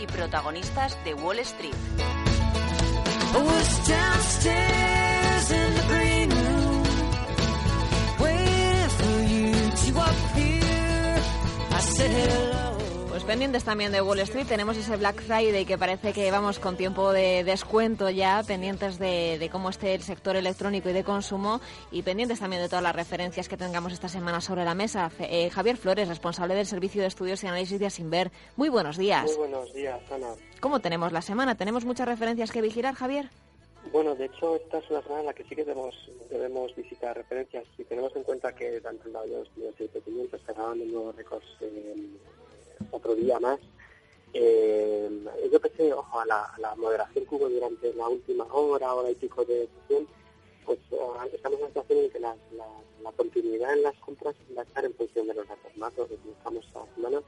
Y protagonistas de Wall Street. Pendientes también de Wall Street, tenemos ese Black Friday que parece que vamos con tiempo de descuento ya, pendientes de, cómo esté el sector electrónico y de consumo y pendientes también de todas las referencias que tengamos esta semana sobre la mesa. Eh, Javier Flores, responsable del Servicio de Estudios y Análisis de Asimber. Muy buenos días. Muy buenos días, Ana. ¿Cómo tenemos la semana? ¿Tenemos muchas referencias que vigilar, Javier? Bueno, de hecho, esta es una semana en la que sí que debemos, debemos visitar referencias. Si tenemos en cuenta que tanto el Dow Jones como el S&P 500 cerraron nuevos récords otro día más. Eh, yo pensé, ojo, a la, moderación que hubo durante la última hora, hora y pico de sesión, pues eh, estamos en una situación en que la, continuidad en las compras va a estar en función de los datos que estamos esta semana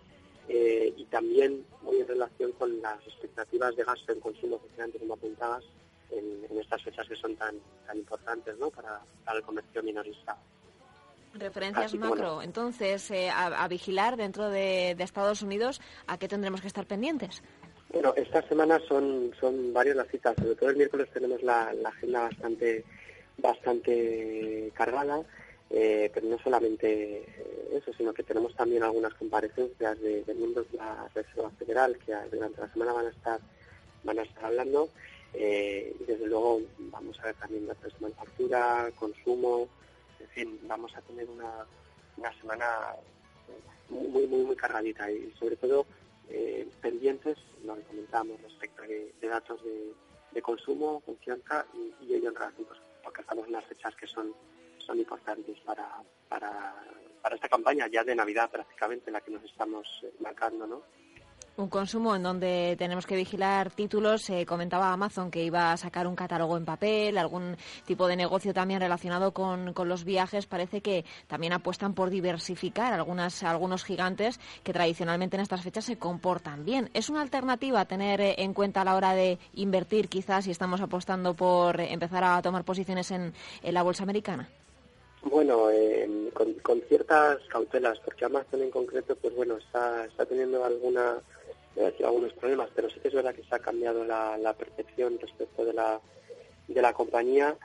eh, y también muy en relación con las expectativas de gasto en consumo que antes como apuntadas en, en, estas fechas que son tan, tan importantes ¿no? para, para el comercio minorista. Referencias macro. Entonces, eh, a, vigilar dentro de, Estados Unidos, ¿a qué tendremos que estar pendientes? Bueno, esta semana son, son varias las citas. Sobre todo el miércoles tenemos la, agenda bastante, bastante cargada. Eh, pero no solamente eso, sino que tenemos también algunas comparecencias de, miembros de la Reserva Federal que durante la semana van a estar van a estar hablando eh, y desde luego vamos a ver también datos de manufactura, consumo, en fin, vamos a tener una, una semana muy, muy, muy cargadita y sobre todo eh, pendientes, lo que comentábamos respecto de, datos de, consumo, confianza y, y ello en relación, pues, porque estamos en las fechas que son, son importantes para, para, para esta campaña ya de Navidad prácticamente, la que nos estamos marcando, ¿no? Un consumo en donde tenemos que vigilar títulos. Se comentaba Amazon que iba a sacar un catálogo en papel, algún tipo de negocio también relacionado con, los viajes. Parece que también apuestan por diversificar algunas, algunos gigantes que tradicionalmente en estas fechas se comportan bien. ¿Es una alternativa a tener en cuenta a la hora de invertir quizás si estamos apostando por empezar a tomar posiciones en, la bolsa americana? Bueno, eh, con, ciertas cautelas, porque Amazon en concreto, pues bueno, está, está teniendo alguna algunos problemas, pero sí que es verdad que se ha cambiado la, percepción respecto de la, de la compañía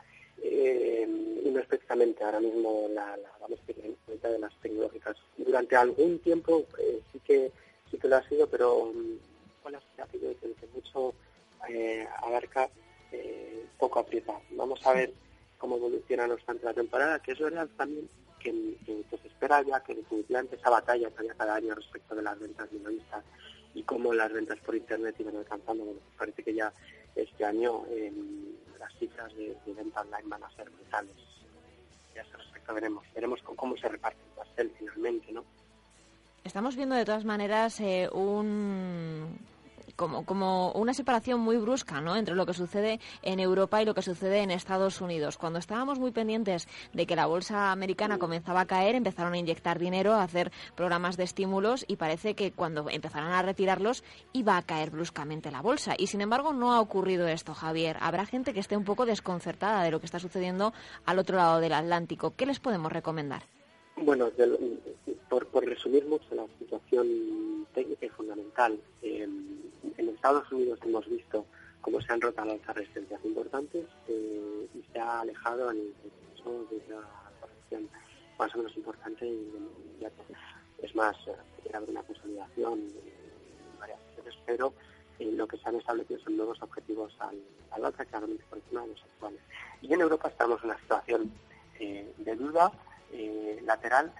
eh, y no específicamente ahora mismo la, la vamos a de las tecnológicas. Durante algún tiempo eh, sí que sí que lo ha sido, pero con la situación que mucho eh, abarca, poco aprieta. Vamos a ver cómo evoluciona no obstante la temporada, que es verdad también que, se espera ya que definitivamente esa batalla que cada año respecto de las ventas minoristas cómo las ventas por Internet iban alcanzando. Bueno, parece que ya este año las cifras de, venta online van a ser brutales. Ya ese respecto veremos, veremos cómo se reparte el pastel finalmente, ¿no? Estamos viendo de todas maneras eh, un como, como una separación muy brusca ¿no? entre lo que sucede en Europa y lo que sucede en Estados Unidos. Cuando estábamos muy pendientes de que la bolsa americana comenzaba a caer, empezaron a inyectar dinero, a hacer programas de estímulos y parece que cuando empezaron a retirarlos iba a caer bruscamente la bolsa. Y sin embargo no ha ocurrido esto, Javier. Habrá gente que esté un poco desconcertada de lo que está sucediendo al otro lado del Atlántico. ¿Qué les podemos recomendar? Bueno, por, resumir mucho la situación técnica y fundamental, en Estados Unidos hemos visto cómo se han roto las resistencias importantes eh, y se ha alejado en el de una corrección más o menos importante y, es más, eh, haber una consolidación en varias veces, pero eh, lo que se han establecido son nuevos objetivos al, al alza, claramente por encima de los actuales. Y en Europa estamos en una situación eh, de duda lateral,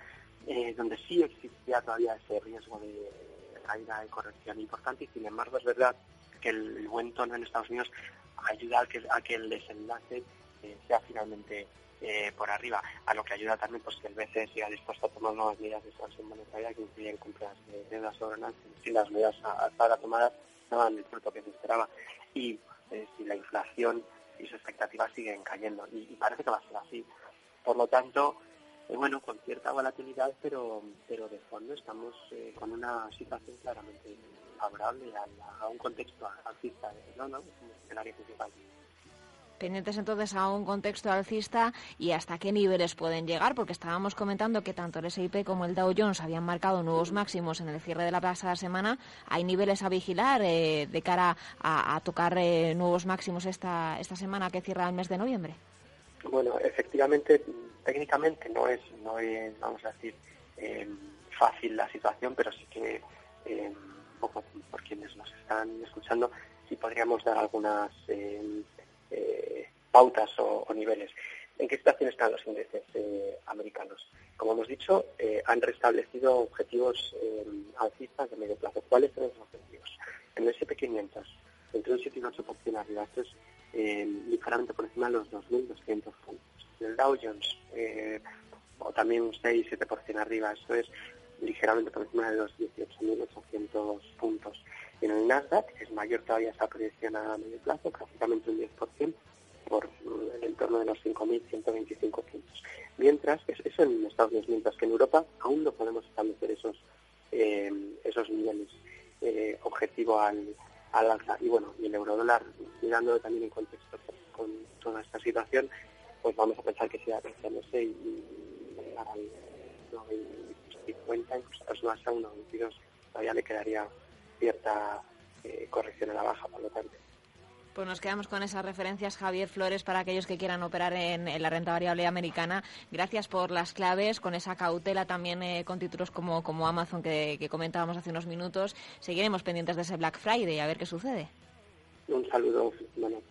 donde sí existía todavía ese riesgo de caída de corrección importante y sin embargo es verdad que el, buen tono en Estados Unidos ayuda a que, a que el desenlace eh, sea finalmente eh, por arriba, a lo que ayuda también pues que el BCE siga dispuesto a tomar nuevas medidas de expansión monetaria que incluyen compras de deuda soberana si las medidas hasta ahora tomadas no dan el fruto que se esperaba y eh, si la inflación y sus expectativas siguen cayendo y, parece que va a ser así. Por lo tanto, eh, bueno, con cierta volatilidad, pero pero de fondo estamos con una situación claramente favorable a, a un contexto alcista, no, no, un escenario principal. Pendientes entonces a un contexto alcista y hasta qué niveles pueden llegar, porque estábamos comentando que tanto el S&P como el Dow Jones habían marcado nuevos máximos en el cierre de la pasada semana. ¿Hay niveles a vigilar eh, de cara a, tocar eh, nuevos máximos esta, esta semana que cierra el mes de noviembre? Bueno, efectivamente, técnicamente no es, no es vamos a decir, em, fácil la situación, pero sí que, eh, poco por quienes nos están escuchando, sí podríamos dar algunas em, eh, pautas o, niveles. ¿En qué situación están los índices eh, americanos? Como hemos dicho, eh, han restablecido objetivos alcistas de medio plazo. ¿Cuáles son esos también un 6-7% arriba. Esto es ligeramente por encima de los 18.800 puntos. En el Nasdaq es mayor todavía esa proyección a medio plazo, prácticamente un 10%, por el entorno de los 5.125 puntos. Mientras, eso en Estados Unidos, mientras que en Europa aún no podemos establecer esos, eh, esos niveles eh, objetivo al, al alza. Y bueno, y el eurodólar, mirándolo también en contexto con toda esta situación, pues vamos a pensar que sea creciéndose y, y llegar al 9.50, incluso a 1.22, todavía le quedaría cierta eh, corrección a la baja, por lo tanto. Pues nos quedamos con esas referencias, Javier Flores, para aquellos que quieran operar en, la renta variable americana. Gracias por las claves, con esa cautela también eh, con títulos como, como Amazon que, que, comentábamos hace unos minutos. Seguiremos pendientes de ese Black Friday a ver qué sucede. Un saludo. Bueno.